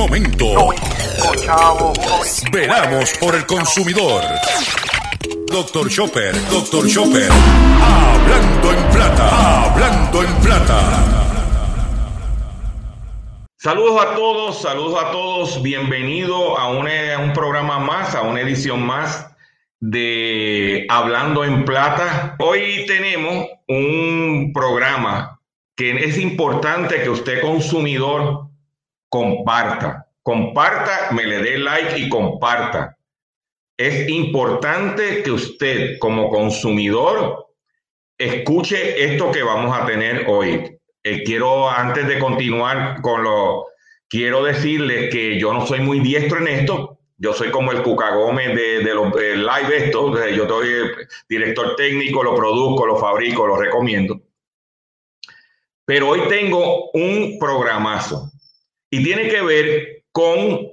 momento. Veramos por el consumidor. Doctor Chopper, Doctor Chopper. Hablando en plata, hablando en plata. Saludos a todos, saludos a todos. Bienvenido a, a un programa más, a una edición más de Hablando en Plata. Hoy tenemos un programa que es importante que usted consumidor comparta. Comparta, me le dé like y comparta. Es importante que usted como consumidor escuche esto que vamos a tener hoy. Eh, quiero, antes de continuar con lo, quiero decirles que yo no soy muy diestro en esto, yo soy como el Cuca Gómez de, de los live esto. Yo soy director técnico, lo produzco, lo fabrico, lo recomiendo. Pero hoy tengo un programazo y tiene que ver con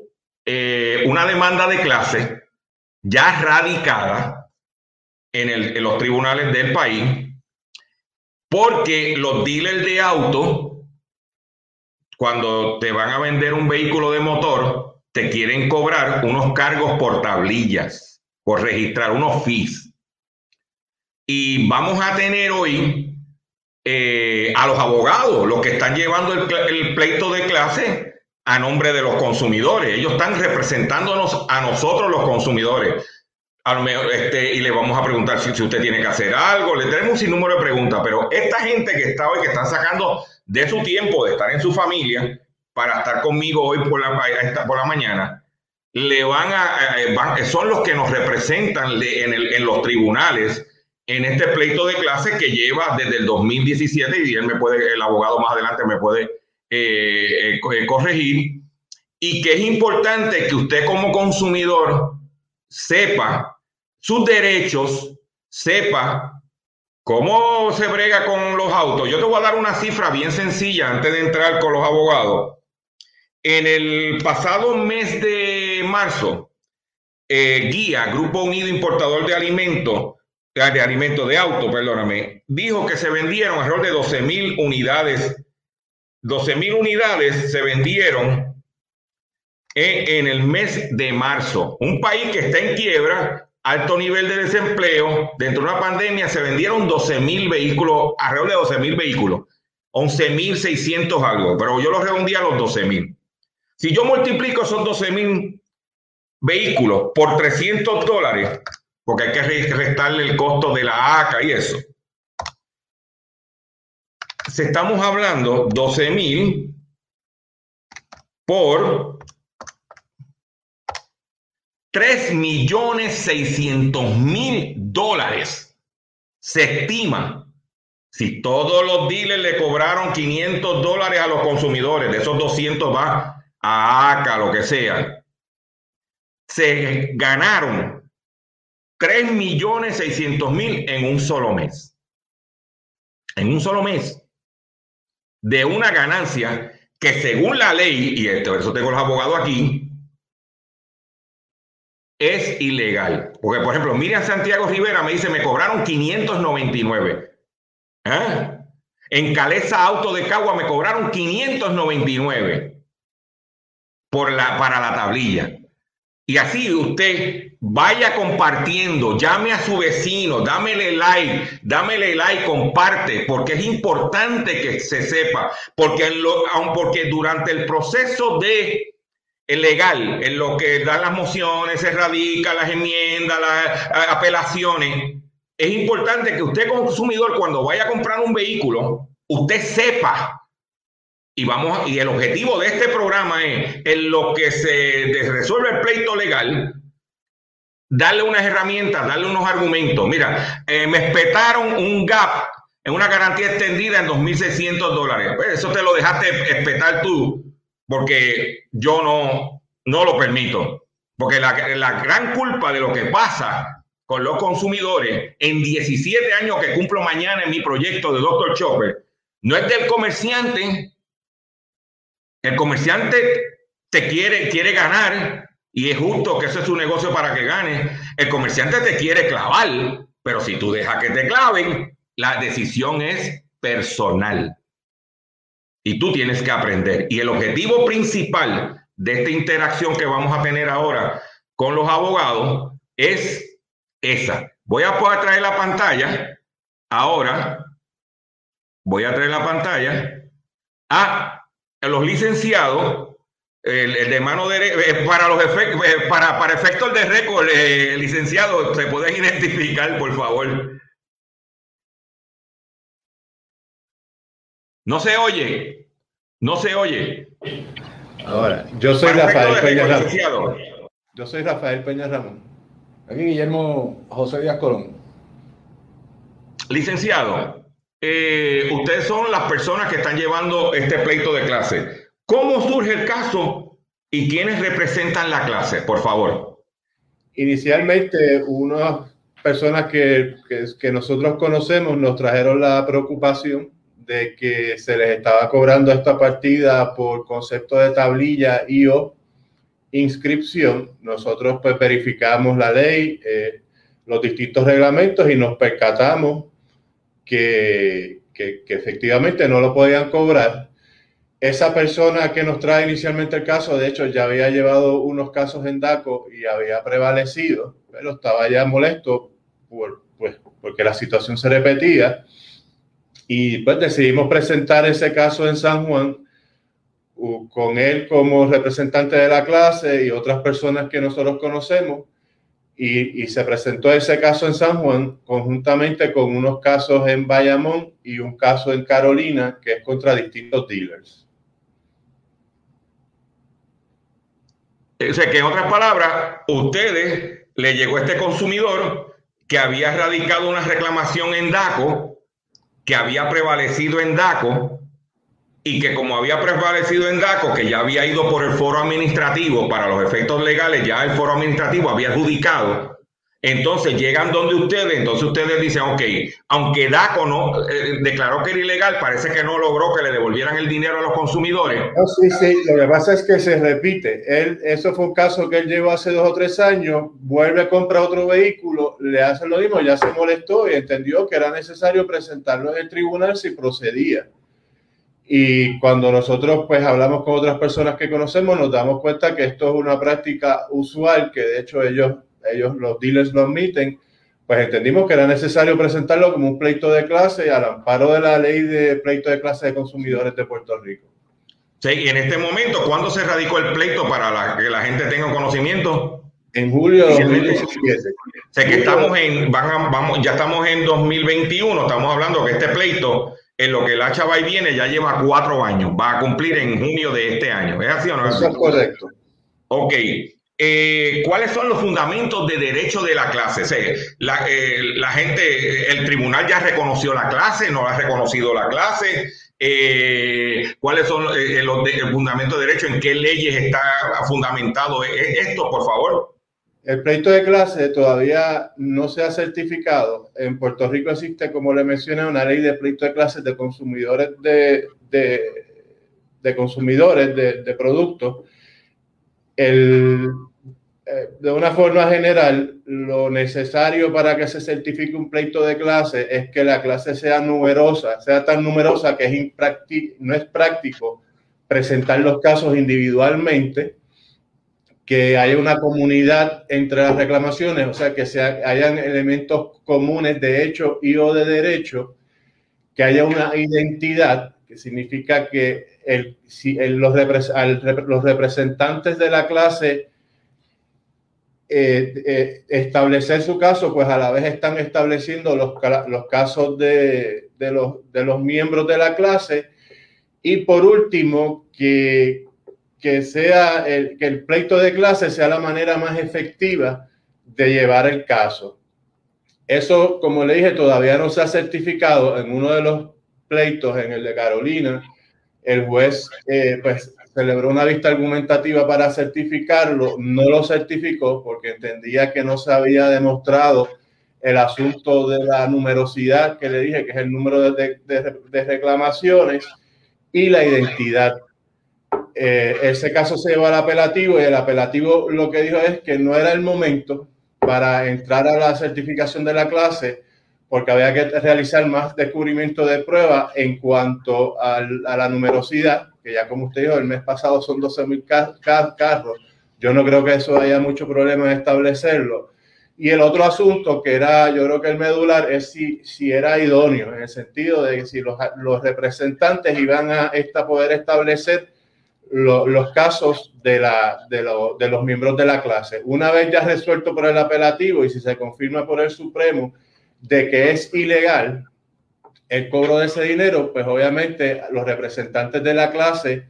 eh, una demanda de clase ya radicada en, en los tribunales del país porque los dealers de auto, cuando te van a vender un vehículo de motor, te quieren cobrar unos cargos por tablillas, por registrar unos fees. Y vamos a tener hoy eh, a los abogados, los que están llevando el, pleito de clase a nombre de los consumidores. Ellos están representándonos a nosotros los consumidores. Este, y le vamos a preguntar si, usted tiene que hacer algo. Le tenemos un sinnúmero de preguntas, pero esta gente que está hoy, que están sacando de su tiempo de estar en su familia, para estar conmigo hoy por la, mañana, le van a, son los que nos representan en, en, los tribunales en este pleito de clase que lleva desde el 2017 y él me puede, el abogado más adelante me puede eh, eh, eh, corregir y que es importante que usted como consumidor sepa sus derechos, sepa cómo se brega con los autos. Yo te voy a dar una cifra bien sencilla antes de entrar con los abogados. En el pasado mes de marzo, Guía, Grupo Unido Importador de Alimentos, de alimentos de auto, perdóname, dijo que se vendieron alrededor de 12 mil unidades. 12 mil unidades se vendieron en, el mes de marzo. Un país que está en quiebra, alto nivel de desempleo, dentro de una pandemia se vendieron 12 mil vehículos, alrededor de 12 mil vehículos, 11 mil 600 algo, pero yo lo redondí a los 12 mil. Si yo multiplico esos 12 mil vehículos por 300 dólares, porque hay que restarle el costo de la ACA y eso, se estamos hablando 12 mil por 3 millones 600 mil dólares. Se estima si todos los dealers le cobraron 500 dólares a los consumidores, de esos 200 va a ACA, lo que sea, se ganaron 3 millones 600 mil en un solo mes. En un solo mes. De una ganancia que según la ley, y esto, eso tengo los abogados aquí, es ilegal. Porque, por ejemplo, Miriam Santiago Rivera me dice, me cobraron 599. ¿Ah? En Caleza Auto de Cagua me cobraron 599 por la, para la tablilla. Y así usted vaya compartiendo, llame a su vecino, dámele like, dámele like, comparte, porque es importante que se sepa, porque, lo, porque durante el proceso de el legal, en lo que dan las mociones, se radica las enmiendas, las apelaciones, es importante que usted consumidor cuando vaya a comprar un vehículo, usted sepa y vamos y el objetivo de este programa es en lo que se resuelve el pleito legal darle unas herramientas darle unos argumentos mira eh, me espetaron un gap en una garantía extendida en 2.600 dólares pues eso te lo dejaste espetar tú porque yo no no lo permito porque la, la gran culpa de lo que pasa con los consumidores en 17 años que cumplo mañana en mi proyecto de Dr. Chopper no es del comerciante el comerciante te quiere, quiere ganar y es justo que eso es su negocio para que gane. El comerciante te quiere clavar, pero si tú dejas que te claven, la decisión es personal. Y tú tienes que aprender. Y el objetivo principal de esta interacción que vamos a tener ahora con los abogados es esa. Voy a poder traer la pantalla ahora. Voy a traer la pantalla a los licenciados, el, de mano derecha, eh, para los efectos, eh, para, para efectos de récord, eh, licenciado, ¿se pueden identificar, por favor? No se oye, no se oye. Ahora, yo soy Rafael Peña Ramón. Yo soy Rafael Peña Ramón. Aquí Guillermo José Díaz Colón. Licenciado, eh, ustedes son las personas que están llevando este pleito de clase. ¿Cómo surge el caso y quiénes representan la clase? Por favor. Inicialmente, unas personas que, que nosotros conocemos nos trajeron la preocupación de que se les estaba cobrando esta partida por concepto de tablilla y o inscripción. Nosotros pues verificamos la ley, eh, los distintos reglamentos y nos percatamos que, efectivamente no lo podían cobrar. Esa persona que nos trae inicialmente el caso, de hecho, ya había llevado unos casos en DACO y había prevalecido, pero estaba ya molesto pues, porque la situación se repetía. Y pues decidimos presentar ese caso en San Juan con él como representante de la clase y otras personas que nosotros conocemos. Y, se presentó ese caso en San Juan conjuntamente con unos casos en Bayamón y un caso en Carolina que es contra distintos dealers. O que en otras palabras, ustedes le llegó a este consumidor que había radicado una reclamación en DACO, que había prevalecido en DACO y que como había prevalecido en DACO, que ya había ido por el foro administrativo para los efectos legales, ya el foro administrativo había adjudicado, entonces llegan donde ustedes, entonces ustedes dicen, ok, aunque DACO no eh, declaró que era ilegal, parece que no logró que le devolvieran el dinero a los consumidores. sí, sí, lo que pasa es que se repite. Él, eso fue un caso que él llevó hace dos o tres años, vuelve a comprar otro vehículo, le hace lo mismo, ya se molestó y entendió que era necesario presentarlo en el tribunal si procedía. Y cuando nosotros pues hablamos con otras personas que conocemos, nos damos cuenta que esto es una práctica usual, que de hecho ellos, ellos los dealers lo admiten, pues entendimos que era necesario presentarlo como un pleito de clase al amparo de la ley de pleito de clase de consumidores de Puerto Rico. Sí, y en este momento, ¿cuándo se radicó el pleito para que la gente tenga conocimiento? En julio de 2017. Sé que estamos en, vamos, ya estamos en 2021, estamos hablando que este pleito en lo que la chava y viene ya lleva cuatro años, va a cumplir en junio de este año. ¿Es así o no? Eso es correcto. Ok. Eh, ¿Cuáles son los fundamentos de derecho de la clase? la, eh, la, gente, el tribunal ya reconoció la clase, no ha reconocido la clase. Eh, ¿Cuáles son los fundamentos de derecho? ¿En qué leyes está fundamentado esto, por favor? El pleito de clase todavía no se ha certificado. En Puerto Rico existe, como le mencioné, una ley de pleito de clases de consumidores de, de, consumidores de, productos. El, eh, de una forma general, lo necesario para que se certifique un pleito de clase es que la clase sea numerosa, sea tan numerosa que es no es práctico presentar los casos individualmente que haya una comunidad entre las reclamaciones, o sea, que se hayan elementos comunes de hecho y o de derecho, que haya una identidad, que significa que si los, representantes de la clase eh, eh, establecer su caso, pues a la vez están estableciendo los, casos de los miembros de la clase. Y por último, que que sea el, que el pleito de clase sea la manera más efectiva de llevar el caso. Eso, como le dije, todavía no se ha certificado en uno de los pleitos, en el de Carolina. El juez eh, pues celebró una vista argumentativa para certificarlo, no lo certificó porque entendía que no se había demostrado el asunto de la numerosidad que le dije, que es el número de, de reclamaciones y la identidad eh, ese caso se llevó al apelativo y el apelativo lo que dijo es que no era el momento para entrar a la certificación de la clase porque había que realizar más descubrimiento de prueba en cuanto a la numerosidad, que ya como usted dijo, el mes pasado son 12.000 carros. Yo no creo que eso haya mucho problema en establecerlo. Y el otro asunto que era, yo creo que el medular, es si, si era idóneo, en el sentido de que si los, los representantes iban a esta, poder establecer los casos de, la, de, de los miembros de la clase. Una vez ya resuelto por el apelativo y si se confirma por el Supremo de que es ilegal el cobro de ese dinero, pues obviamente los representantes de la clase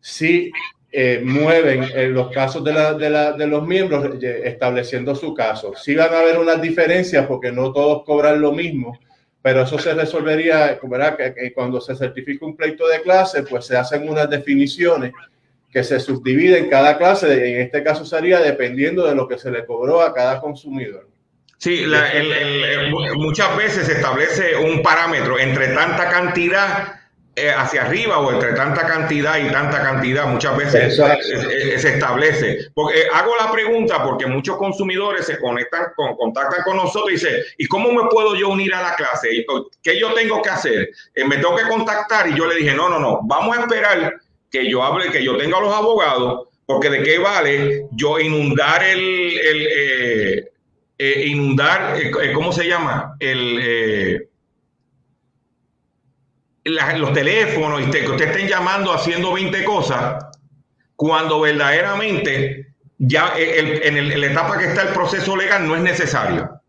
sí eh, mueven en los casos de, la, de, la, de, los miembros eh, estableciendo su caso. Sí van a haber unas diferencias porque no todos cobran lo mismo, pero eso se resolvería, ¿verdad? Que, cuando se certifica un pleito de clase, pues se hacen unas definiciones que se subdividen cada clase, en este caso sería dependiendo de lo que se le cobró a cada consumidor. Sí, muchas veces se establece un parámetro entre tanta cantidad eh, hacia arriba o entre tanta cantidad y tanta cantidad, muchas veces se, se, establece. Porque eh, hago la pregunta porque muchos consumidores se conectan, con, contactan con nosotros y dicen, ¿y cómo me puedo yo unir a la clase? ¿Qué yo tengo que hacer? Eh, me tengo que contactar y yo le dije, no, no, no, vamos a esperar que yo hable, que yo tenga a los abogados, porque de qué vale yo inundar el, el eh, eh, inundar, eh, ¿cómo se llama? El la, los teléfonos y te, que usted estén llamando haciendo 20 cosas, cuando verdaderamente ya el, en, el, en, la etapa que está el proceso legal no es necesario.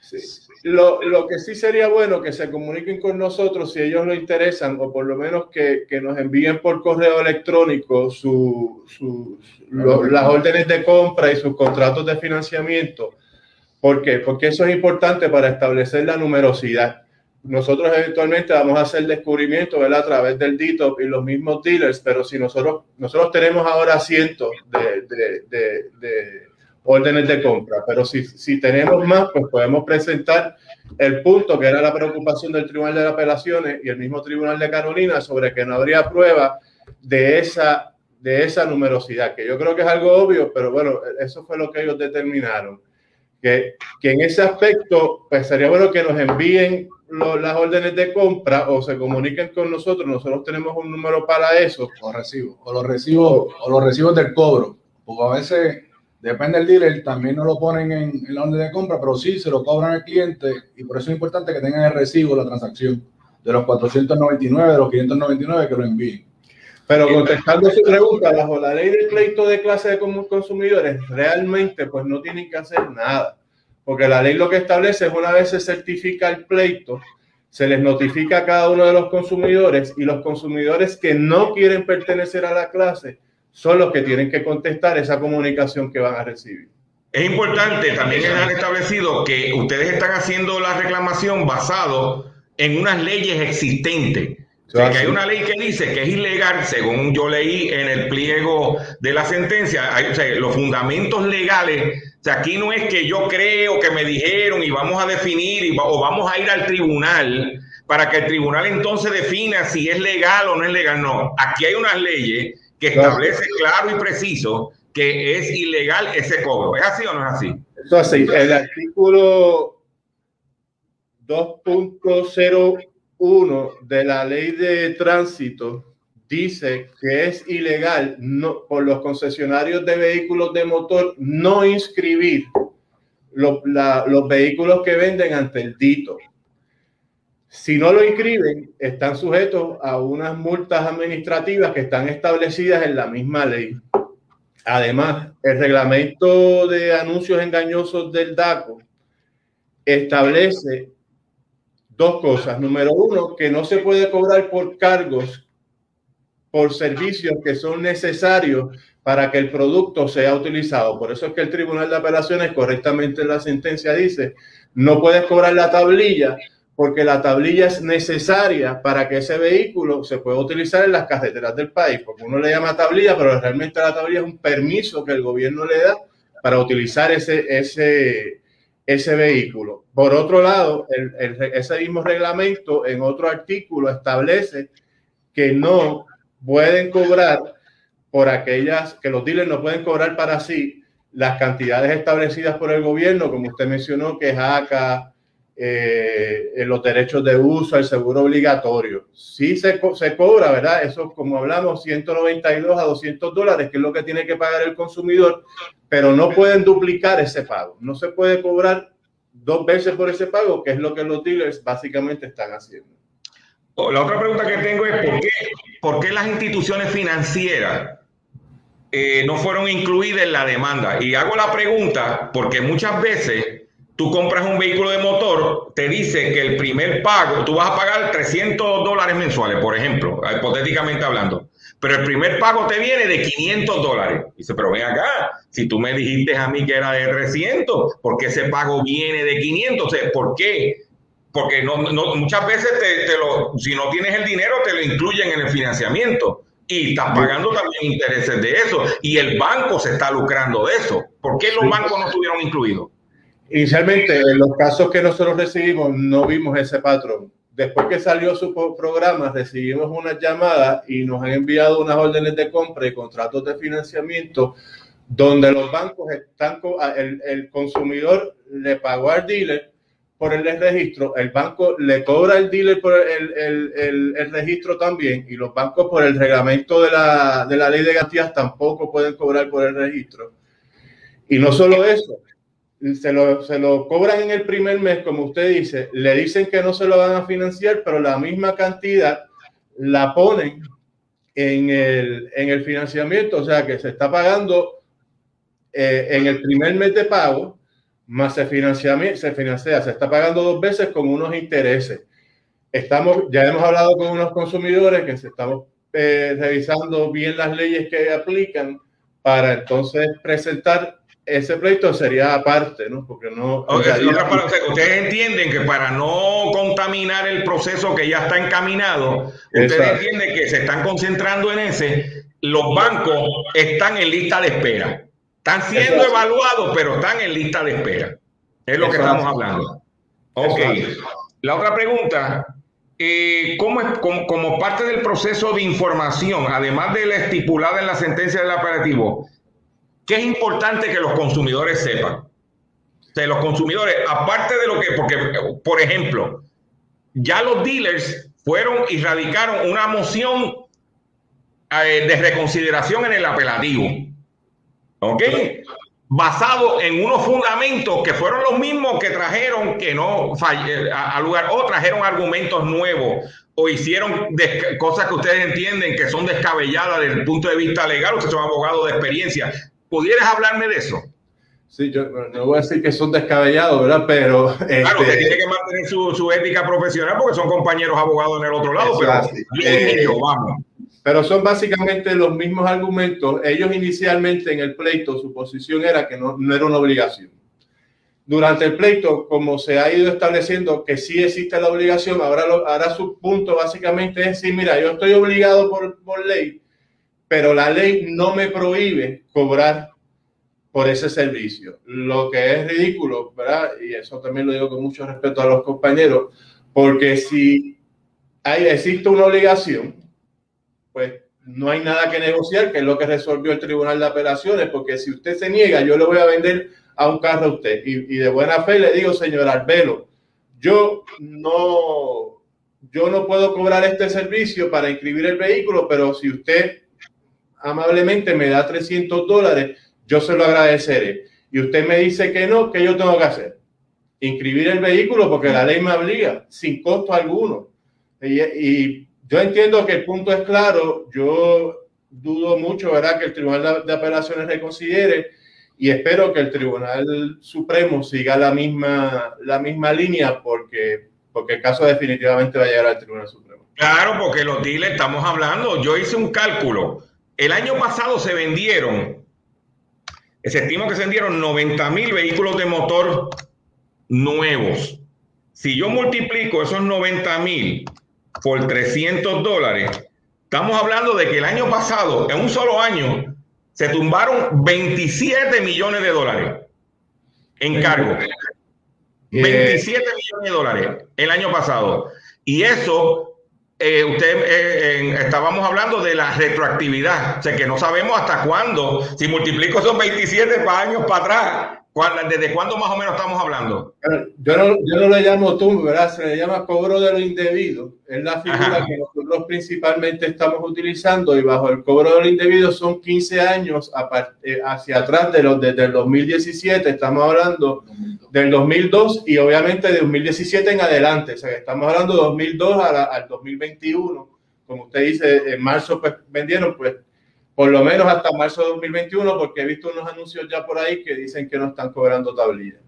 Sí. Lo, lo, que sí sería bueno que se comuniquen con nosotros si ellos lo interesan, o por lo menos que, que nos envíen por correo electrónico su, su, lo, las órdenes de compra y sus contratos de financiamiento. ¿Por qué? Porque eso es importante para establecer la numerosidad nosotros eventualmente vamos a hacer descubrimiento ¿verdad? a través del DITOP y los mismos dealers, pero si nosotros, nosotros tenemos ahora cientos de, de, de, de órdenes de compra, pero si, si, tenemos más, pues podemos presentar el punto que era la preocupación del Tribunal de Apelaciones y el mismo Tribunal de Carolina sobre que no habría prueba de esa, de esa numerosidad, que yo creo que es algo obvio, pero bueno, eso fue lo que ellos determinaron. Que, en ese aspecto, pues sería bueno que nos envíen lo, las órdenes de compra o se comuniquen con nosotros, nosotros tenemos un número para eso. O recibos, o los recibos, o los recibos del cobro, porque a veces depende del dealer, también no lo ponen en, en, la orden de compra, pero sí se lo cobran al cliente y por eso es importante que tengan el recibo, la transacción de los 499, de los 599 que lo envíen. Pero contestando su pregunta, bajo la ley del pleito de clase de consumidores, realmente pues no tienen que hacer nada porque la ley lo que establece es una vez se certifica el pleito, se les notifica a cada uno de los consumidores y los consumidores que no quieren pertenecer a la clase son los que tienen que contestar esa comunicación que van a recibir. Es importante también han establecido que ustedes están haciendo la reclamación basado en unas leyes existentes. O sea, que hay una ley que dice que es ilegal, según yo leí en el pliego de la sentencia, hay, o sea, los fundamentos legales o sea, aquí no es que yo creo que me dijeron y vamos a definir y, o vamos a ir al tribunal para que el tribunal entonces defina si es legal o no es legal. No, aquí hay unas leyes que establece claro y preciso que es ilegal ese cobro. ¿Es así o no es así? Eso así. El artículo 2.01 de la ley de tránsito dice que es ilegal por los concesionarios de vehículos de motor no inscribir lo, la, los vehículos que venden ante el DITO. Si no lo inscriben, están sujetos a unas multas administrativas que están establecidas en la misma ley. Además, el reglamento de anuncios engañosos del DACO establece dos cosas. Número uno, que no se puede cobrar por cargos por servicios que son necesarios para que el producto sea utilizado. Por eso es que el Tribunal de Apelaciones correctamente en la sentencia dice, no puedes cobrar la tablilla porque la tablilla es necesaria para que ese vehículo se pueda utilizar en las carreteras del país, porque uno le llama tablilla, pero realmente la tablilla es un permiso que el gobierno le da para utilizar ese, ese, ese vehículo. Por otro lado, el, ese mismo reglamento en otro artículo establece que no pueden cobrar por aquellas que los dealers no pueden cobrar para sí las cantidades establecidas por el gobierno, como usted mencionó, que es ACA, eh, los derechos de uso, el seguro obligatorio. Sí se, se cobra, ¿verdad? Eso, como hablamos, 192 a 200 dólares, que es lo que tiene que pagar el consumidor, pero no pueden duplicar ese pago. No se puede cobrar dos veces por ese pago, que es lo que los dealers básicamente están haciendo. Oh, la otra pregunta que tengo es ¿por qué, por qué las instituciones financieras eh, no fueron incluidas en la demanda? Y hago la pregunta porque muchas veces tú compras un vehículo de motor, te dice que el primer pago, tú vas a pagar 300 dólares mensuales, por ejemplo, hipotéticamente hablando, pero el primer pago te viene de 500 dólares. Dice, pero ven acá, si tú me dijiste a mí que era de 300, ¿por qué ese pago viene de 500? ¿Por qué? Porque no, muchas veces te, lo, si no tienes el dinero, te lo incluyen en el financiamiento y estás pagando también intereses de eso. Y el banco se está lucrando de eso. ¿Por qué los bancos no estuvieron incluidos? Inicialmente, en los casos que nosotros recibimos, no vimos ese patrón. Después que salió su programa, recibimos una llamada y nos han enviado unas órdenes de compra y contratos de financiamiento donde los bancos están, el, el consumidor le pagó al dealer por el registro, el banco le cobra al dealer por el, el, el, registro también y los bancos por el reglamento de la, de la ley de garantías tampoco pueden cobrar por el registro. Y no solo eso, se lo, se lo cobran en el primer mes, como usted dice, le dicen que no se lo van a financiar, pero la misma cantidad la ponen en el, en el financiamiento, o sea que se está pagando eh, en el primer mes de pago, más se financia, se financia, se está pagando dos veces con unos intereses. Estamos, ya hemos hablado con unos consumidores que se estamos eh, revisando bien las leyes que aplican para entonces presentar ese pleito sería aparte, ¿no? Porque no. ustedes entienden que para no contaminar el proceso que ya está encaminado, ustedes entienden que se están concentrando en ese. Los bancos están en lista de espera. Están siendo evaluados, pero están en lista de espera. Es lo que estamos hablando. Ok. La otra pregunta, eh, ¿cómo es, como, como, parte del proceso de información, además de la estipulada en la sentencia del operativo, ¿Qué es importante que los consumidores sepan? De los consumidores, aparte de lo que, porque, por ejemplo, ya los dealers fueron y radicaron una moción eh, de reconsideración en el apelativo. ¿Ok? Basado en unos fundamentos que fueron los mismos que trajeron que no al lugar o trajeron argumentos nuevos o hicieron cosas que ustedes entienden que son descabelladas desde el punto de vista legal, ustedes son abogados de experiencia. ¿Pudieras hablarme de eso? Sí, yo no voy a decir que son descabellados, ¿verdad? Pero. Claro, este, tiene que mantener su, su, ética profesional porque son compañeros abogados en el otro lado, pero. Eh, vamos. Pero son básicamente los mismos argumentos. Ellos inicialmente en el pleito, su posición era que no, no era una obligación. Durante el pleito, como se ha ido estableciendo que sí existe la obligación, ahora, ahora su punto básicamente es decir, mira, yo estoy obligado por, por ley pero la ley no me prohíbe cobrar por ese servicio, lo que es ridículo, ¿verdad? Y eso también lo digo con mucho respeto a los compañeros, porque si existe una obligación, pues no hay nada que negociar, que es lo que resolvió el Tribunal de Apelaciones, porque si usted se niega, yo le voy a vender a un carro a usted. Y, y de buena fe le digo, señor Arbelo, yo no, yo no puedo cobrar este servicio para inscribir el vehículo, pero si usted amablemente me da 300 dólares, yo se lo agradeceré. Y usted me dice que no, ¿qué yo tengo que hacer? Inscribir el vehículo porque la ley me obliga, sin costo alguno. Y, yo entiendo que el punto es claro, yo dudo mucho, ¿verdad?, que el Tribunal de Apelaciones reconsidere y espero que el Tribunal Supremo siga la misma, la misma línea porque, porque el caso definitivamente va a llegar al Tribunal Supremo. Claro, porque los dealers estamos hablando, yo hice un cálculo el año pasado se vendieron, se estima que se vendieron 90 mil vehículos de motor nuevos. Si yo multiplico esos 90 mil por 300 dólares, estamos hablando de que el año pasado, en un solo año, se tumbaron 27 millones de dólares en cargo. 27 millones de dólares el año pasado. Y eso eh, usted eh, estábamos hablando de la retroactividad, o sea que no sabemos hasta cuándo, si multiplico esos 27 años para atrás, ¿Desde cuándo más o menos estamos hablando? Yo no, yo no le llamo tumbo, ¿verdad? Se le llama cobro de lo indebido. Es la figura que nosotros principalmente estamos utilizando y bajo el cobro de lo indebido son 15 años eh, hacia atrás de los, desde el 2017. Estamos hablando del 2002 y obviamente de 2017 en adelante. O sea, estamos hablando de 2002 al 2021. Como usted dice, en marzo pues, vendieron pues por lo menos hasta marzo de 2021, porque he visto unos anuncios ya por ahí que dicen que no están cobrando tablilla.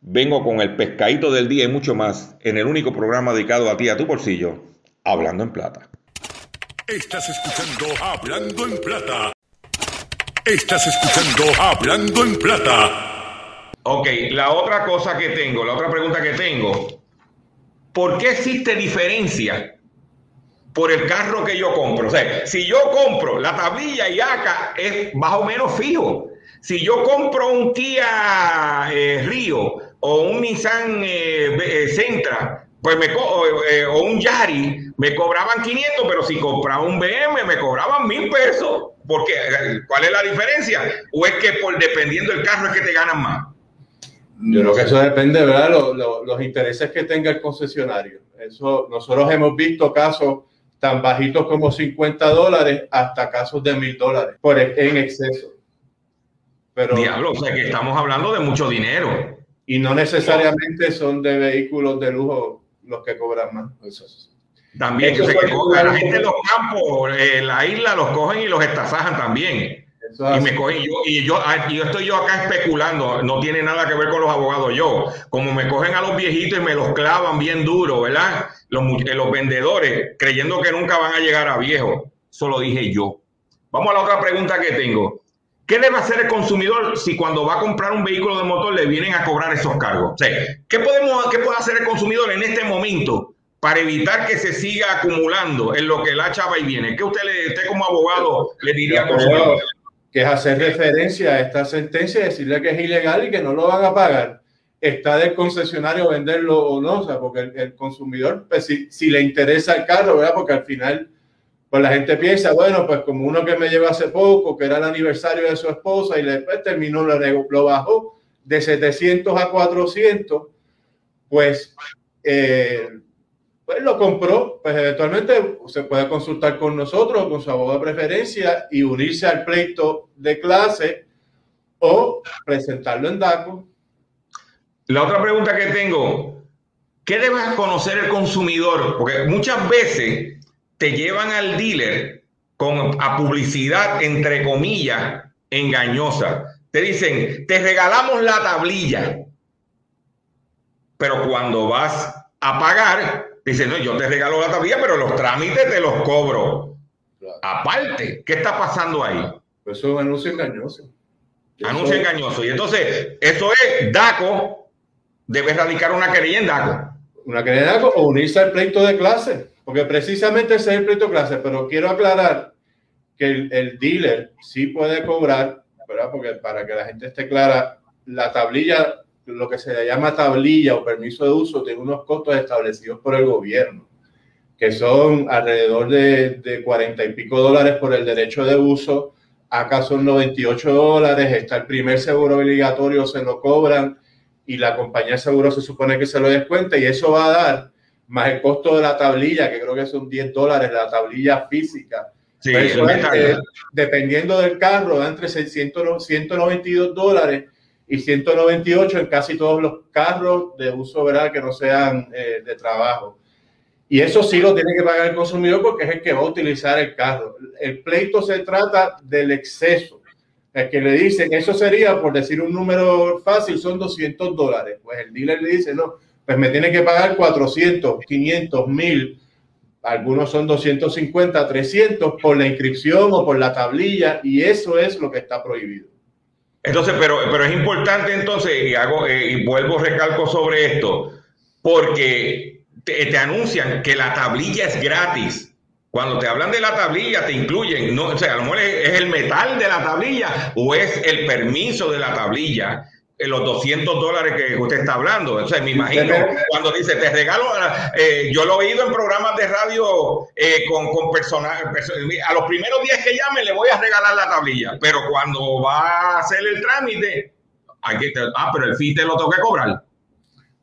Vengo con el pescadito del día y mucho más en el único programa dedicado a ti, a tu bolsillo, Hablando en Plata. Estás escuchando Hablando en Plata. Estás escuchando Hablando en Plata. Ok, la otra cosa que tengo, la otra pregunta que tengo, ¿por qué existe diferencia por el carro que yo compro. O sea, si yo compro la tablilla y acá es más o menos fijo. Si yo compro un Kia eh, Río o un Nissan eh, eh, Sentra, pues me o un Yari, me cobraban 500, pero si compraba un BM me cobraban mil pesos. Porque, ¿cuál es la diferencia? ¿O es que por dependiendo del carro es que te ganan más? Yo creo que eso depende, ¿verdad? Los, los intereses que tenga el concesionario. Eso, nosotros hemos visto casos tan bajitos como 50 dólares hasta casos de mil dólares por en exceso. Pero, Diablo, o sea que estamos hablando de mucho dinero. Y no necesariamente son de vehículos de lujo los que cobran más. También, que la gente en los campos, en la isla los cogen y los estafajan también. Y me cogen yo, y yo, ah, yo estoy yo acá especulando, no tiene nada que ver con los abogados yo. Como me cogen a los viejitos y me los clavan bien duro, ¿verdad? Los, eh, los vendedores, creyendo que nunca van a llegar a viejo. Eso lo dije yo. Vamos a la otra pregunta que tengo. ¿Qué debe hacer el consumidor si cuando va a comprar un vehículo de motor le vienen a cobrar esos cargos? O sea, ¿qué, podemos, ¿Qué puede hacer el consumidor en este momento para evitar que se siga acumulando en lo que la chava y viene? ¿Qué usted, le, usted como abogado le diría al consumidor? Que es hacer referencia a esta sentencia y decirle que es ilegal y que no lo van a pagar. Está del concesionario venderlo o no, o sea, porque el, consumidor, pues si, le interesa el carro, ¿verdad? Porque al final, pues la gente piensa, bueno, pues como uno que me llevó hace poco, que era el aniversario de su esposa y después terminó, lo, lo bajó de 700 a 400, pues eh, pues lo compró, pues eventualmente se puede consultar con nosotros, con su abogado de preferencia y unirse al pleito de clase o presentarlo en DACO. La otra pregunta que tengo, ¿qué debe conocer el consumidor? Porque muchas veces te llevan al dealer con a publicidad, entre comillas, engañosa. Te dicen, te regalamos la tablilla, pero cuando vas a pagar, Dice, no, yo te regalo la tablilla, pero los trámites te los cobro. Aparte, ¿qué está pasando ahí? Pues eso es un anuncio engañoso. Anuncio engañoso. Y entonces, eso es DACO, debe radicar una querella en DACO. Una querella en DACO o unirse al pleito de clase, porque precisamente ese es el pleito de clase, pero quiero aclarar que el, el dealer sí puede cobrar, ¿verdad? Porque para que la gente esté clara, la tablilla lo que se llama tablilla o permiso de uso tiene unos costos establecidos por el gobierno, que son alrededor de, de 40 y pico dólares por el derecho de uso. Acá son 98 dólares, está el primer seguro obligatorio, se lo cobran y la compañía de seguro se supone que se lo descuenta y eso va a dar más el costo de la tablilla, que creo que son 10 dólares, la tablilla física. Sí, pues dependiendo del carro, da entre 600 192 dólares y 198 en casi todos los carros de uso ¿verdad? que no sean eh, de trabajo. Y eso sí lo tiene que pagar el consumidor porque es el que va a utilizar el carro. El pleito se trata del exceso. El que le dicen, eso sería, por decir un número fácil, son 200 dólares. Pues el dealer le dice, no, pues me tiene que pagar 400, 500, 1000. Algunos son 250, 300 por la inscripción o por la tablilla y eso es lo que está prohibido. Entonces, pero, pero es importante entonces, y, hago, eh, y vuelvo, recalco sobre esto, porque te, anuncian que la tablilla es gratis. Cuando te hablan de la tablilla, te incluyen, no, o sea, a lo mejor es el metal de la tablilla o es el permiso de la tablilla los 200 dólares que usted está hablando. O sea, me imagino cuando dice, te regalo, eh, yo lo he oído en programas de radio eh, con, con personal, a los primeros días que llame le voy a regalar la tablilla, pero cuando va a hacer el trámite, hay que, ah, pero el fee te lo tengo que cobrar.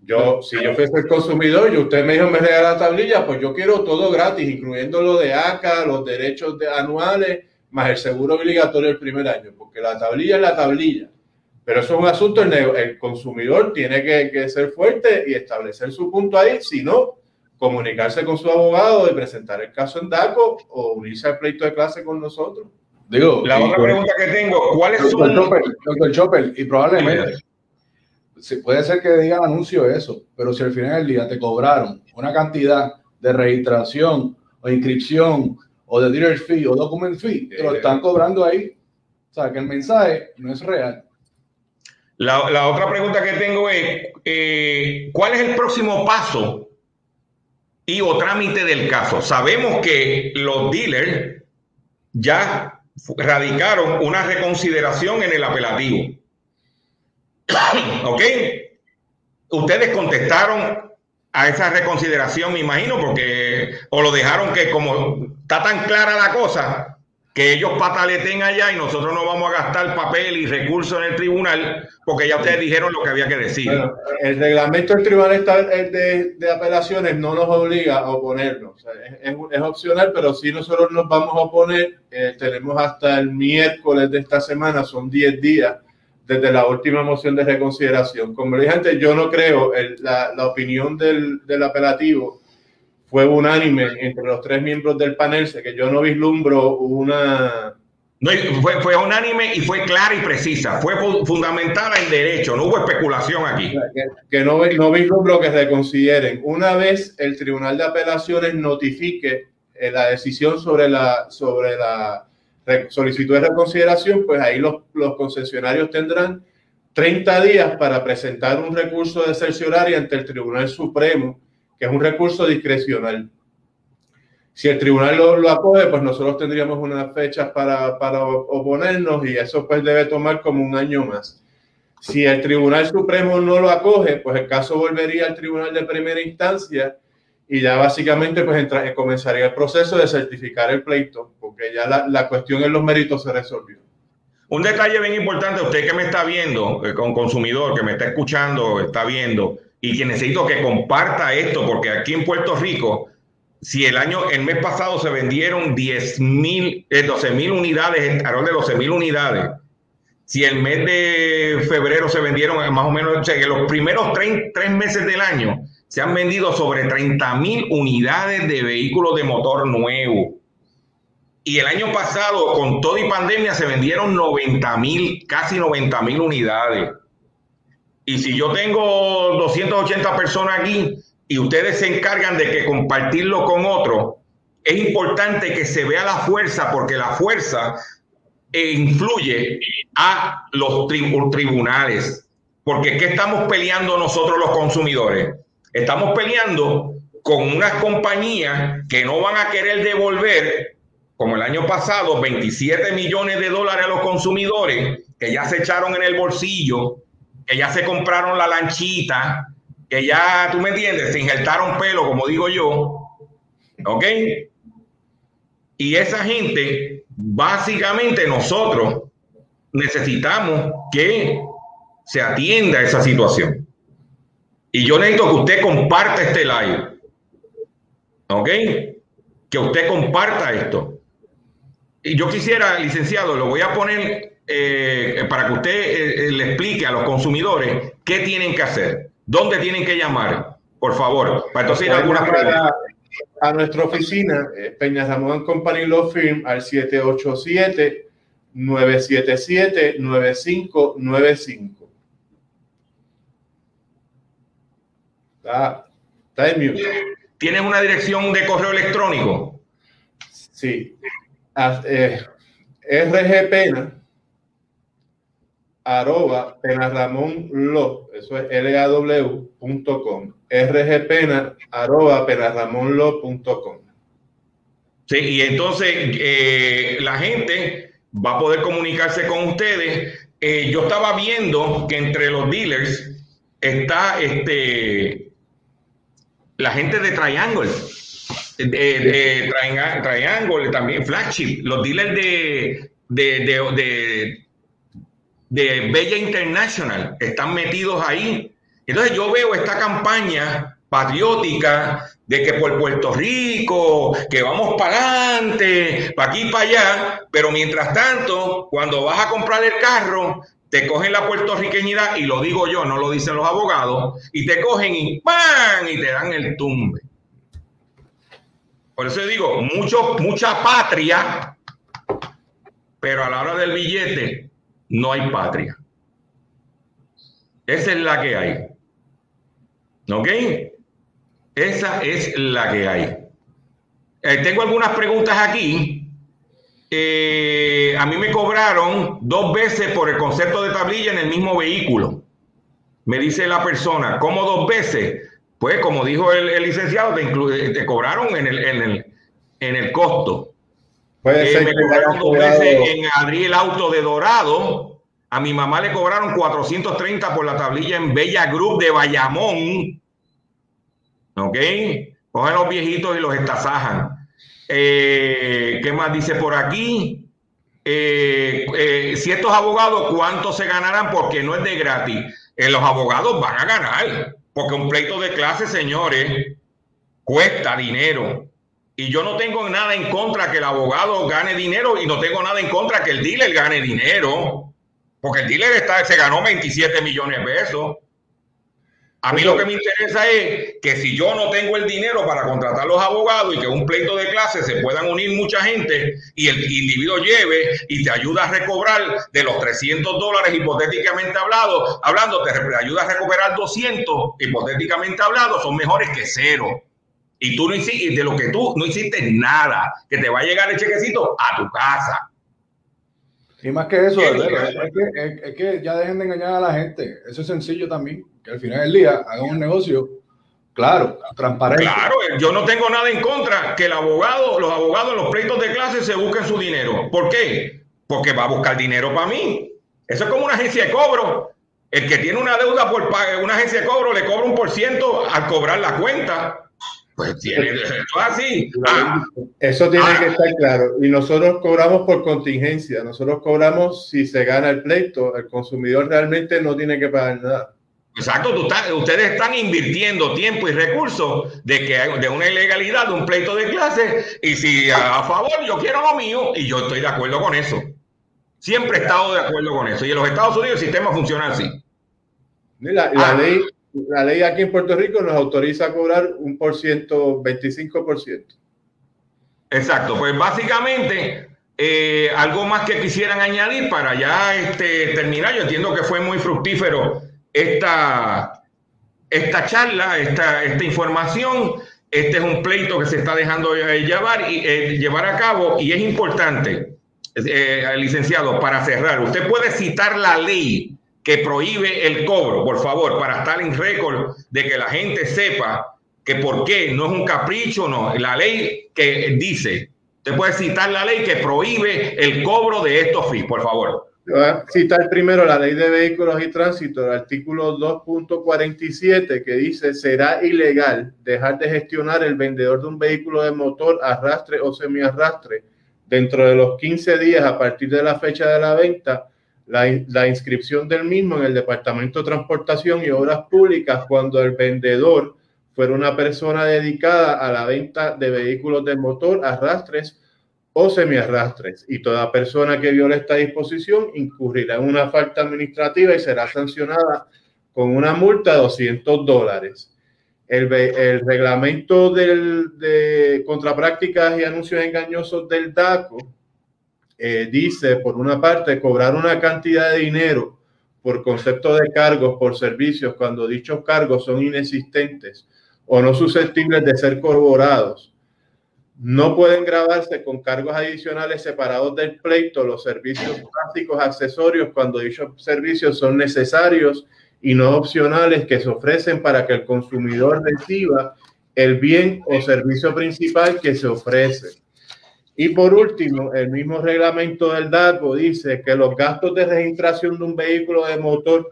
Yo, si yo fuese el consumidor y usted me dijo me regala la tablilla, pues yo quiero todo gratis, incluyendo lo de ACA, los derechos de anuales, más el seguro obligatorio el primer año, porque la tablilla es la tablilla. Pero eso es un asunto, el, el consumidor tiene que, que, ser fuerte y establecer su punto ahí, si no, comunicarse con su abogado y presentar el caso en DACO o unirse al pleito de clase con nosotros. Digo, la otra pregunta que tengo, ¿cuáles son? Chopper, doctor Chopper, y probablemente puede ser que diga el anuncio eso, pero si al final del día te cobraron una cantidad de registración o inscripción o de dealer fee o document fee, te lo están cobrando ahí. O sea, que el mensaje no es real. La, la otra pregunta que tengo es, eh, ¿cuál es el próximo paso y o trámite del caso? Sabemos que los dealers ya radicaron una reconsideración en el apelativo. ¿Ok? Ustedes contestaron a esa reconsideración, me imagino, porque o lo dejaron que como está tan clara la cosa, que ellos pataleten allá y nosotros no vamos a gastar papel y recursos en el tribunal porque ya ustedes dijeron lo que había que decir. el reglamento del tribunal de, de, apelaciones no nos obliga a oponernos. es, opcional, pero si nosotros nos vamos a oponer, eh, tenemos hasta el miércoles de esta semana, son 10 días desde la última moción de reconsideración. Como dije antes, yo no creo, la, la, opinión del, apelativo fue unánime entre los tres miembros del panel, sé que yo no vislumbro una... No, fue, fue unánime y fue clara y precisa, fue fundamentada en derecho, no hubo especulación aquí. Que, que no, no vislumbro que reconsideren. Una vez el Tribunal de Apelaciones notifique eh, la decisión sobre la, sobre la solicitud de reconsideración, pues ahí los, los concesionarios tendrán 30 días para presentar un recurso de cercioraria ante el Tribunal Supremo, que es un recurso discrecional. Si el tribunal lo, lo acoge, pues nosotros tendríamos unas fechas para, para, oponernos y eso pues debe tomar como un año más. Si el Tribunal Supremo no lo acoge, pues el caso volvería al Tribunal de Primera Instancia y ya básicamente pues entra, comenzaría el proceso de certificar el pleito, porque ya la, la, cuestión en los méritos se resolvió. Un detalle bien importante, usted que me está viendo, eh, con consumidor, que me está escuchando, está viendo, y que necesito que comparta esto, porque aquí en Puerto Rico, si el año, el mes pasado se vendieron 10 mil, eh, 12 mil unidades, alrededor de 12 mil unidades, si el mes de febrero se vendieron más o menos, o sea, que los primeros tres, tres meses del año, se han vendido sobre 30 mil unidades de vehículos de motor nuevo. Y el año pasado, con todo y pandemia, se vendieron 90 mil, casi 90 mil unidades. Y si yo tengo 280 personas aquí y ustedes se encargan de que compartirlo con otros, es importante que se vea la fuerza, porque la fuerza influye a los tribunales. Porque ¿qué estamos peleando nosotros los consumidores? Estamos peleando con unas compañías que no van a querer devolver, como el año pasado, 27 millones de dólares a los consumidores que ya se echaron en el bolsillo, que ya se compraron la lanchita, que ya, tú me entiendes, se injertaron pelo, como digo yo. ¿Ok? Y esa gente, básicamente nosotros necesitamos que se atienda a esa situación. Y yo necesito que usted comparta este live. ¿Ok? Que usted comparta esto. Y yo quisiera, licenciado, lo voy a poner eh, para que usted eh, eh, le explique a los consumidores qué tienen que hacer, dónde tienen que llamar, por favor. Para entonces algunas preguntas. A nuestra oficina, Peña Ramón Company Law Firm, al 787 977 9595. Está, está en mute. ¿Tienes una dirección de correo electrónico? Sí. Eh, rgpena arroba penarramonlo, eso es law.com, rgpena arroba penarramonlo.com. Sí, y entonces eh, la gente va a poder comunicarse con ustedes. Eh, yo estaba viendo que entre los dealers está este la gente de Triangle, de, de Triangle, también Flagship, los dealers de, de, de, de Bella International están metidos ahí. Entonces yo veo esta campaña patriótica de que por Puerto Rico, que vamos para adelante, para aquí para allá, pero mientras tanto, cuando vas a comprar el carro, te cogen la puertorriqueñidad, y lo digo yo, no lo dicen los abogados, y te cogen y ¡pam! y te dan el tumbe. Por eso digo, mucho, mucha patria, pero a la hora del billete no hay patria. Esa es la que hay. ¿Ok? Esa es la que hay. Eh, tengo algunas preguntas aquí. Eh, a mí me cobraron dos veces por el concepto de tablilla en el mismo vehículo. Me dice la persona, ¿cómo dos veces? Pues como dijo el, licenciado, te, te, cobraron en el, en el, en el costo. Puede eh, me cobraron dos veces en abrir el auto de Dorado. A mi mamá le cobraron 430 por la tablilla en Bella Group de Bayamón. ¿Ok? Cogen los viejitos y los estasajan. Eh, ¿Qué más dice por aquí? Eh, eh, si estos abogados, ¿cuánto se ganarán? Porque no es de gratis. los abogados van a ganar. Porque un pleito de clase, señores, cuesta dinero. Y yo no tengo nada en contra que el abogado gane dinero y no tengo nada en contra que el dealer gane dinero. Porque el dealer está, se ganó 27 millones de pesos. A mí lo que me interesa es que si yo no tengo el dinero para contratar los abogados y que un pleito de clase se puedan unir mucha gente y el individuo lleve y te ayuda a recobrar de los 300 dólares hipotéticamente hablado, hablando, te ayuda a recuperar 200 hipotéticamente hablado, son mejores que cero. Y tú no hiciste, de lo que tú no hiciste nada, que te va a llegar el chequecito a tu casa. Y más que eso, es, que, ya dejen de engañar a la gente. Eso es sencillo también. Que al final del día hagan un negocio claro, transparente. Claro, yo no tengo nada en contra que el abogado, los abogados en los pleitos de clase se busquen su dinero. ¿Por qué? Porque va a buscar dinero para mí. Eso es como una agencia de cobro. El que tiene una deuda por una agencia de cobro le cobra un por ciento al cobrar la cuenta. Pues tiene eso así. Ah. eso tiene que ah. estar claro. Y nosotros cobramos por contingencia. Nosotros cobramos si se gana el pleito. El consumidor realmente no tiene que pagar nada. Exacto, ustedes están invirtiendo tiempo y recursos de que de una ilegalidad, de un pleito de clase, y si a, favor yo quiero lo mío, y yo estoy de acuerdo con eso. Siempre he estado de acuerdo con eso. Y en los Estados Unidos el sistema funciona así. La, la ah. ley, la ley aquí en Puerto Rico nos autoriza a cobrar un por ciento, 25%. Exacto, pues básicamente eh, algo más que quisieran añadir para ya este, terminar. Yo entiendo que fue muy fructífero esta, esta charla, esta, esta información. Este es un pleito que se está dejando llevar, y, eh, llevar a cabo y es importante, eh, licenciado, para cerrar. Usted puede citar la ley que prohíbe el cobro, por favor, para estar en récord de que la gente sepa que por qué no es un capricho, no. La ley que dice, usted puede citar la ley que prohíbe el cobro de estos fees, por favor. Citar primero la ley de vehículos y tránsito, el artículo 2.47, que dice, será ilegal dejar de gestionar el vendedor de un vehículo de motor, arrastre o semiarrastre dentro de los 15 días a partir de la fecha de la venta la, inscripción del mismo en el Departamento de Transportación y Obras Públicas cuando el vendedor fuera una persona dedicada a la venta de vehículos de motor, arrastres o semiarrastres. Y toda persona que viole esta disposición incurrirá en una falta administrativa y será sancionada con una multa de 200 dólares. El, el reglamento del, de contraprácticas y anuncios engañosos del DACO eh, dice, por una parte, cobrar una cantidad de dinero por concepto de cargos por servicios cuando dichos cargos son inexistentes o no susceptibles de ser corroborados. No pueden grabarse con cargos adicionales separados del pleito los servicios básicos accesorios cuando dichos servicios son necesarios y no opcionales que se ofrecen para que el consumidor reciba el bien o servicio principal que se ofrece. Y por último, el mismo reglamento del DACO dice que los gastos de registración de un vehículo de motor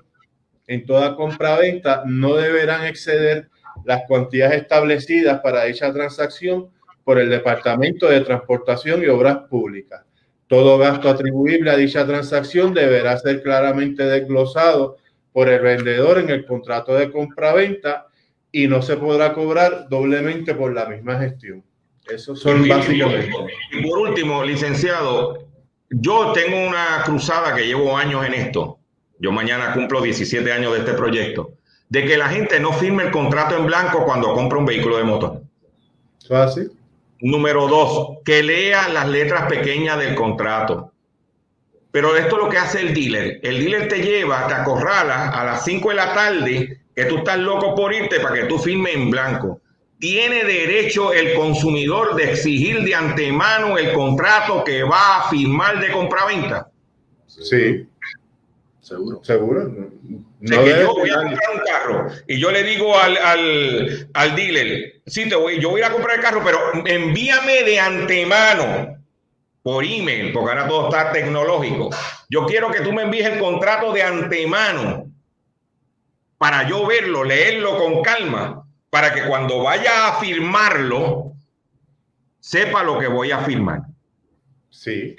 en toda compra-venta no deberán exceder las cuantías establecidas para dicha transacción por el Departamento de Transportación y Obras Públicas. Todo gasto atribuible a dicha transacción deberá ser claramente desglosado por el vendedor en el contrato de compra-venta y no se podrá cobrar doblemente por la misma gestión. Eso son básicamente. Y por último, licenciado, yo tengo una cruzada que llevo años en esto. Yo mañana cumplo 17 años de este proyecto. De que la gente no firme el contrato en blanco cuando compra un vehículo de motor. ¿Eso así? Número dos, que lea las letras pequeñas del contrato. Pero esto es lo que hace el dealer. El dealer te lleva, te acorrala a las 5 de la tarde, que tú estás loco por irte para que tú firmes en blanco. ¿Tiene derecho el consumidor de exigir de antemano el contrato que va a firmar de compraventa? Sí. Seguro. Seguro. No que yo voy a comprar un carro y yo le digo al, al, al dealer, sí, te voy, yo voy a comprar el carro, pero envíame de antemano por email, porque ahora todo está tecnológico. Yo quiero que tú me envíes el contrato de antemano para yo verlo, leerlo con calma, para que cuando vaya a firmarlo, sepa lo que voy a firmar. Sí.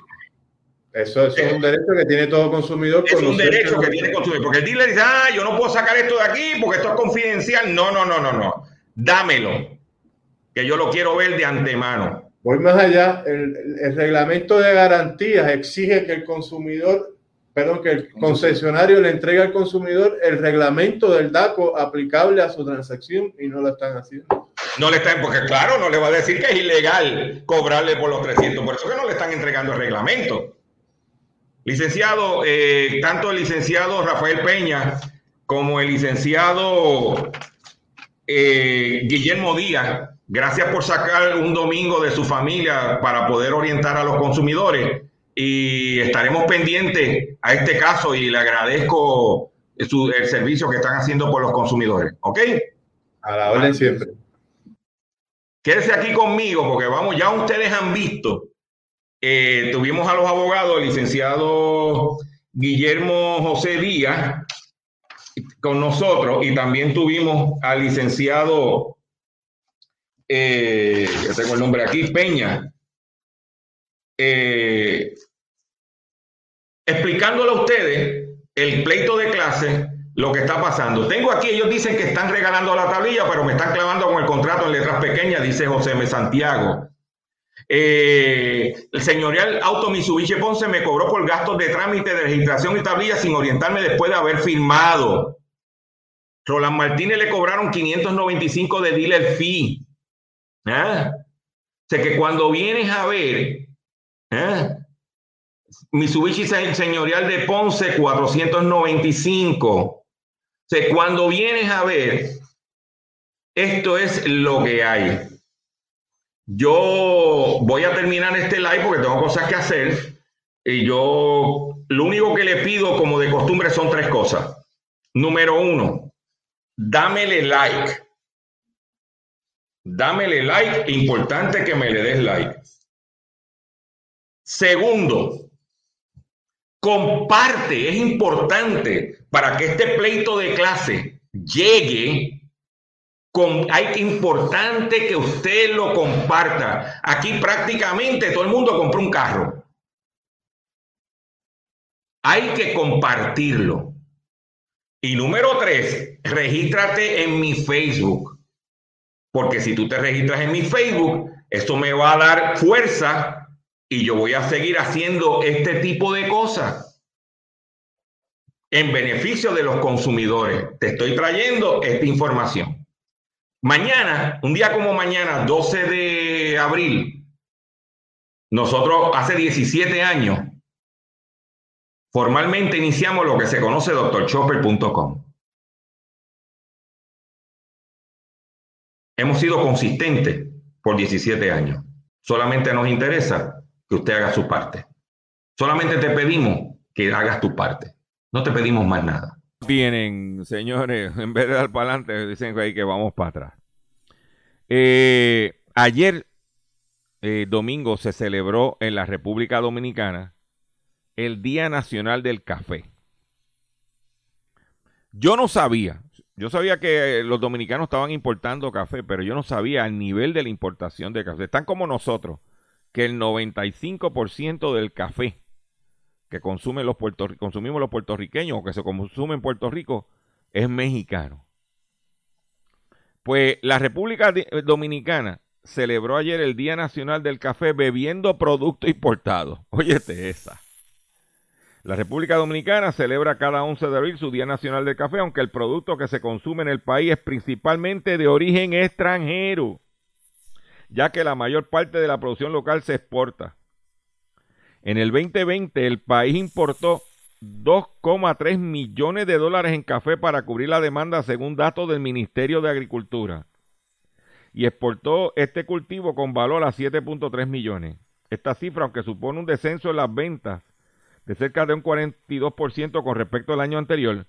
Eso, eso es un derecho que tiene todo consumidor. Es un derecho que tiene consumidor. Porque el dealer dice, ah, yo no puedo sacar esto de aquí porque esto es confidencial. No, no, no, no, no. Dámelo. Que yo lo quiero ver de antemano. Voy más allá. El, el reglamento de garantías exige que el consumidor, perdón, que el concesionario le entregue al consumidor el reglamento del DACO aplicable a su transacción y no lo están haciendo. No le están, porque claro, no le va a decir que es ilegal cobrarle por los 300. Por eso que no le están entregando el reglamento. Licenciado, eh, tanto el licenciado Rafael Peña como el licenciado eh, Guillermo Díaz, gracias por sacar un domingo de su familia para poder orientar a los consumidores y estaremos pendientes a este caso y le agradezco su, el servicio que están haciendo por los consumidores. ¿Ok? A la orden siempre. Quédese aquí conmigo porque vamos, ya ustedes han visto eh, tuvimos a los abogados, el licenciado Guillermo José Díaz con nosotros y también tuvimos al licenciado, eh, tengo el nombre aquí, Peña, eh, explicándole a ustedes el pleito de clase, lo que está pasando. Tengo aquí, ellos dicen que están regalando la tablilla, pero me están clavando con el contrato en letras pequeñas, dice José M. Santiago. Eh, el señorial Auto Mitsubishi Ponce me cobró por gastos de trámite de registración y tablilla sin orientarme después de haber firmado. Roland Martínez le cobraron 595 de dealer fee. ¿Eh? O que cuando vienes a ver, ¿eh? Mitsubishi señorial de Ponce 495. O sea, cuando vienes a ver, esto es lo que hay. Yo voy a terminar este live porque tengo cosas que hacer. Y yo lo único que le pido como de costumbre son tres cosas. Número uno, dámele like. Dámele like, importante que me le des like. Segundo, comparte, es importante para que este pleito de clase llegue con, hay importante que usted lo comparta. Aquí prácticamente todo el mundo compró un carro. Hay que compartirlo. Y número tres, regístrate en mi Facebook. Porque si tú te registras en mi Facebook, esto me va a dar fuerza y yo voy a seguir haciendo este tipo de cosas en beneficio de los consumidores. Te estoy trayendo esta información. Mañana, un día como mañana, 12 de abril, nosotros hace 17 años, formalmente iniciamos lo que se conoce doctorchopper.com. Hemos sido consistentes por 17 años. Solamente nos interesa que usted haga su parte. Solamente te pedimos que hagas tu parte. No te pedimos más nada vienen, señores, en vez de dar para adelante, dicen que, vamos para atrás. Eh, ayer, eh, domingo, se celebró en la República Dominicana el Día Nacional del Café. Yo no sabía, yo sabía que los dominicanos estaban importando café, pero yo no sabía el nivel de la importación de café. Están como nosotros, que el 95% del café que consumen los consumimos los puertorriqueños o que se consume en Puerto Rico es mexicano. Pues la República Dominicana celebró ayer el Día Nacional del Café bebiendo producto importado. Óyete esa. La República Dominicana celebra cada 11 de abril su Día Nacional del Café, aunque el producto que se consume en el país es principalmente de origen extranjero, ya que la mayor parte de la producción local se exporta. En el 2020 el país importó 2,3 millones de dólares en café para cubrir la demanda según datos del Ministerio de Agricultura y exportó este cultivo con valor a 7.3 millones. Esta cifra, aunque supone un descenso en las ventas de cerca de un 42% con respecto al año anterior,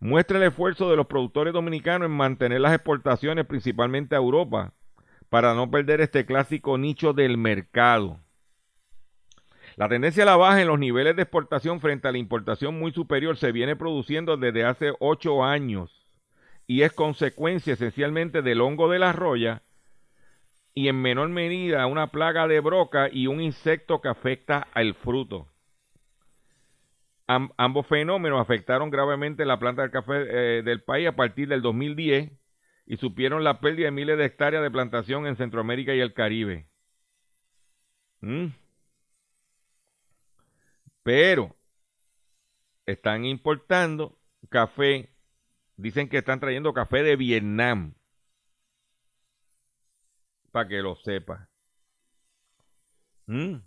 muestra el esfuerzo de los productores dominicanos en mantener las exportaciones principalmente a Europa para no perder este clásico nicho del mercado. La tendencia a la baja en los niveles de exportación frente a la importación muy superior se viene produciendo desde hace ocho años y es consecuencia esencialmente del hongo de la roya y en menor medida una plaga de broca y un insecto que afecta al fruto. ambos fenómenos afectaron gravemente la planta del café eh, del país a partir del 2010 y supieron la pérdida de miles de hectáreas de plantación en Centroamérica y el Caribe. ¿Mm? Pero están importando café Dicen que están trayendo café de Vietnam. Para que lo sepa. Mm.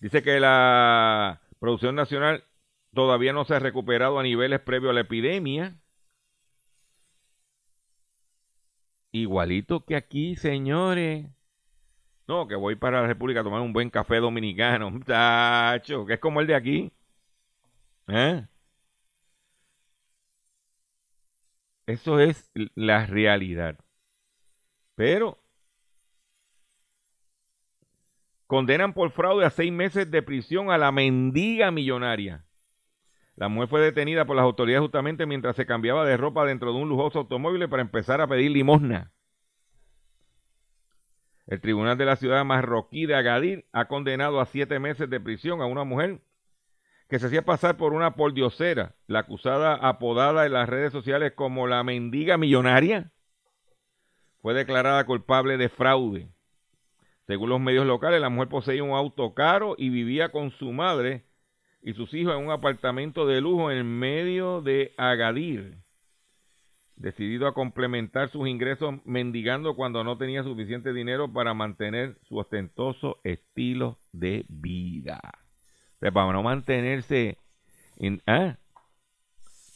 Dice que la producción nacional todavía no se ha recuperado a niveles previos a la epidemia. Igualito que aquí, señores. No, que voy para la República a tomar un buen café dominicano, muchacho, que es como el de aquí. ¿Eh? Eso es la realidad. Pero condenan por fraude a seis meses de prisión a la mendiga millonaria. La mujer fue detenida por las autoridades justamente mientras se cambiaba de ropa dentro de un lujoso automóvil para empezar a pedir limosna. El tribunal de la ciudad marroquí de Agadir ha condenado a siete meses de prisión a una mujer que se hacía pasar por una pordiosera, la acusada apodada en las redes sociales como la mendiga millonaria, fue declarada culpable de fraude. Según los medios locales, la mujer poseía un auto caro y vivía con su madre y sus hijos en un apartamento de lujo en medio de Agadir, decidido a complementar sus ingresos mendigando cuando no tenía suficiente dinero para mantener su ostentoso estilo de vida para no mantenerse en, ¿ah?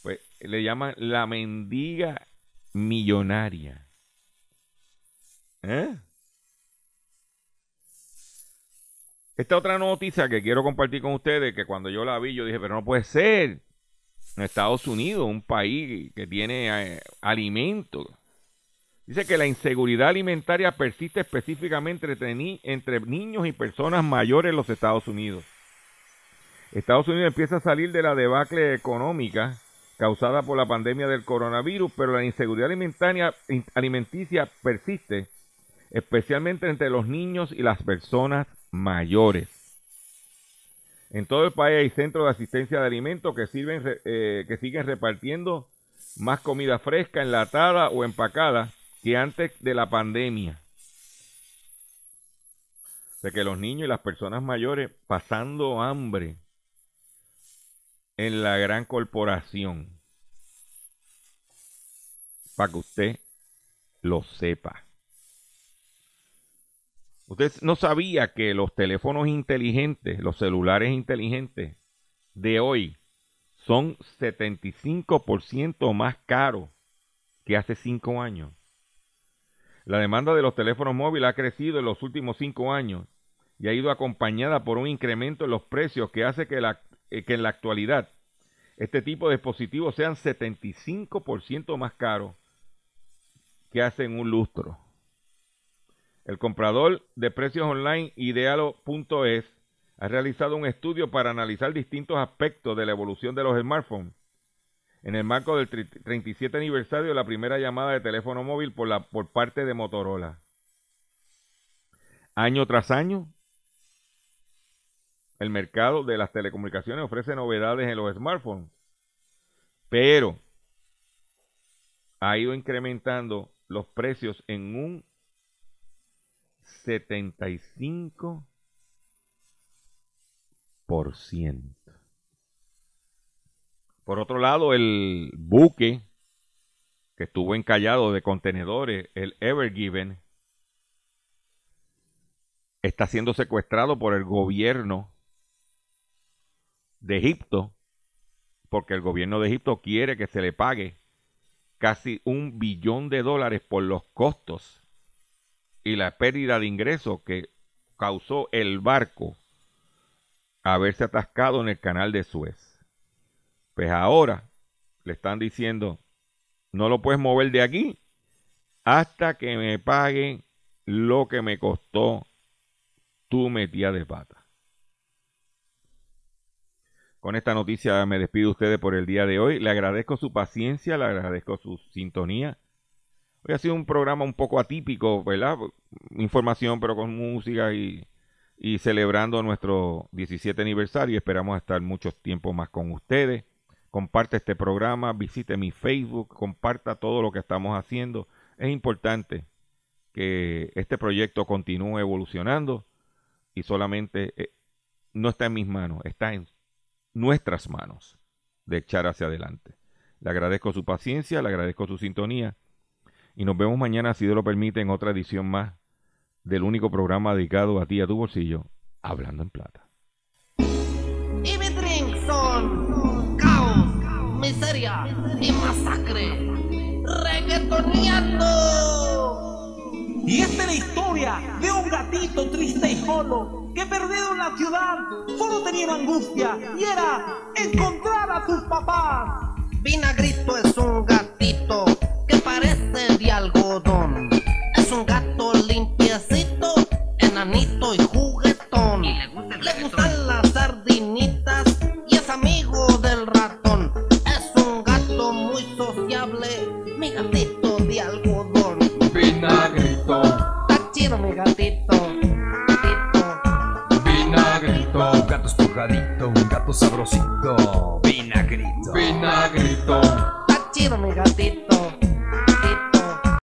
pues le llaman la mendiga millonaria. ¿Eh? Esta otra noticia que quiero compartir con ustedes, que cuando yo la vi, yo dije, pero no puede ser. En Estados Unidos, un país que tiene eh, alimentos. Dice que la inseguridad alimentaria persiste específicamente entre, entre niños y personas mayores en los Estados Unidos. Estados Unidos empieza a salir de la debacle económica causada por la pandemia del coronavirus, pero la inseguridad alimentaria, alimenticia persiste, especialmente entre los niños y las personas mayores. En todo el país hay centros de asistencia de alimentos eh, que siguen repartiendo más comida fresca, enlatada o empacada que antes de la pandemia. De que los niños y las personas mayores pasando hambre en la gran corporación. Para que usted lo sepa. Usted no sabía que los teléfonos inteligentes, los celulares inteligentes de hoy son 75% más caros que hace cinco años. La demanda de los teléfonos móviles ha crecido en los últimos cinco años y ha ido acompañada por un incremento en los precios que hace que la eh, que en la actualidad este tipo de dispositivos sean 75% más caros que hacen un lustro. El comprador de precios online idealo.es ha realizado un estudio para analizar distintos aspectos de la evolución de los smartphones en el marco del 37 aniversario de la primera llamada de teléfono móvil por, por parte de Motorola. Año tras año, el mercado de las telecomunicaciones ofrece novedades en los smartphones, pero ha ido incrementando los precios en un 75%. Por otro lado, el buque que estuvo encallado de contenedores, el Ever Given, está siendo secuestrado por el gobierno de Egipto, porque el gobierno de Egipto quiere que se le pague casi un billón de dólares por los costos y la pérdida de ingresos que causó el barco haberse atascado en el canal de Suez. Pues ahora le están diciendo, no lo puedes mover de aquí hasta que me paguen lo que me costó tu metida de pata. Con esta noticia me despido de ustedes por el día de hoy. Le agradezco su paciencia, le agradezco su sintonía. Hoy ha sido un programa un poco atípico, ¿verdad? Información, pero con música y, y celebrando nuestro 17 aniversario. Esperamos estar mucho tiempo más con ustedes. Comparte este programa, visite mi Facebook, comparta todo lo que estamos haciendo. Es importante que este proyecto continúe evolucionando y solamente eh, no está en mis manos, está en nuestras manos de echar hacia adelante. Le agradezco su paciencia, le agradezco su sintonía y nos vemos mañana, si Dios lo permite, en otra edición más del único programa dedicado a ti, a tu bolsillo, Hablando en Plata. Y mi drink son caos, miseria y masacre. Reggaetoneando. Y esta es la historia de un gatito triste y solo que perdido en la ciudad solo tenía una angustia y era encontrar a sus papás. Vinagrito es un gatito que parece de algodón. Es un gato limpiecito, enanito y juguetón. Le gustan las sardinitas y es amigo del ratón. Es un gato muy sociable, mi gatito de algodón. Vinagrito, Está chido mi gatito. gatito. vinagrito, Un gato esponjadito, un gato sabrosito, vinagrito. vinagrito, Está chido mi gatito.